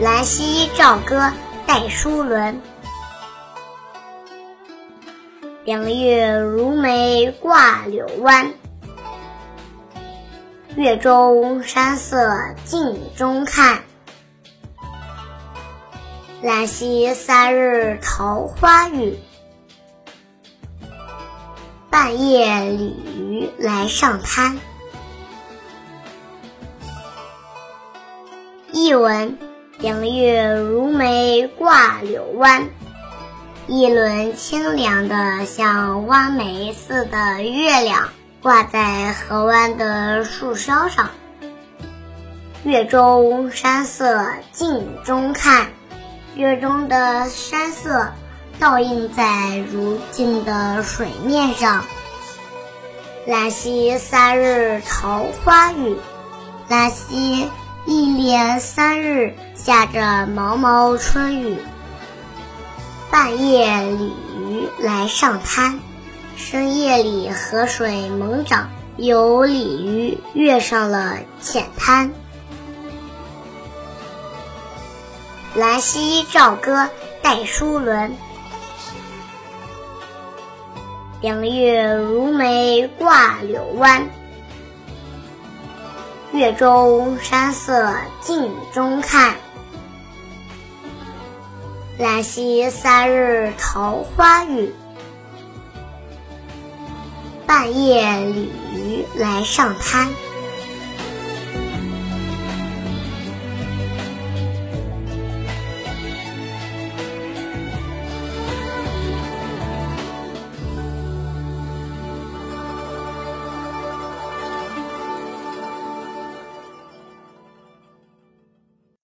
兰溪棹歌戴叔伦。凉月如眉挂柳湾，月中山色镜中看。兰溪三日桃花雨，半夜鲤鱼来上滩。译文：凉月如眉挂柳湾，一轮清凉的像弯眉似的月亮挂在河湾的树梢上。月中山色镜中看。月中的山色倒映在如镜的水面上。兰溪三日桃花雨，兰溪一连三日下着毛毛春雨。半夜鲤鱼来上滩，深夜里河水猛涨，有鲤鱼跃上了浅滩。兰溪棹歌戴叔伦。凉月如眉挂柳湾，月中山色镜中看。兰溪三日桃花雨，半夜鲤鱼来上滩。